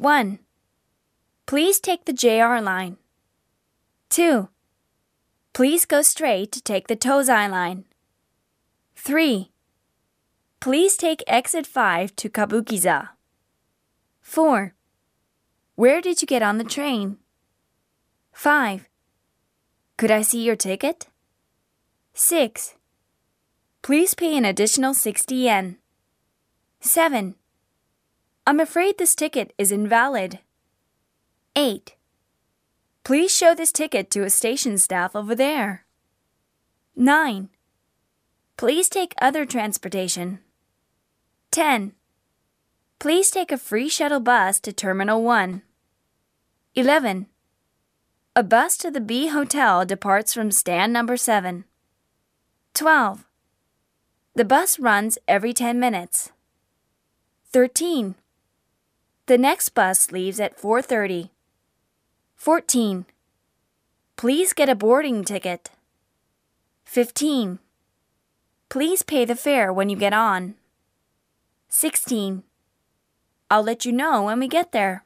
1. Please take the JR line. 2. Please go straight to take the Tozai line. 3. Please take exit 5 to Kabukiza. 4. Where did you get on the train? 5. Could I see your ticket? 6. Please pay an additional 60 yen. 7. I'm afraid this ticket is invalid. 8. Please show this ticket to a station staff over there. 9. Please take other transportation. 10. Please take a free shuttle bus to Terminal 1. 11. A bus to the B Hotel departs from stand number 7. 12. The bus runs every 10 minutes. 13. The next bus leaves at 4:30. 14. Please get a boarding ticket. 15. Please pay the fare when you get on. 16. I'll let you know when we get there.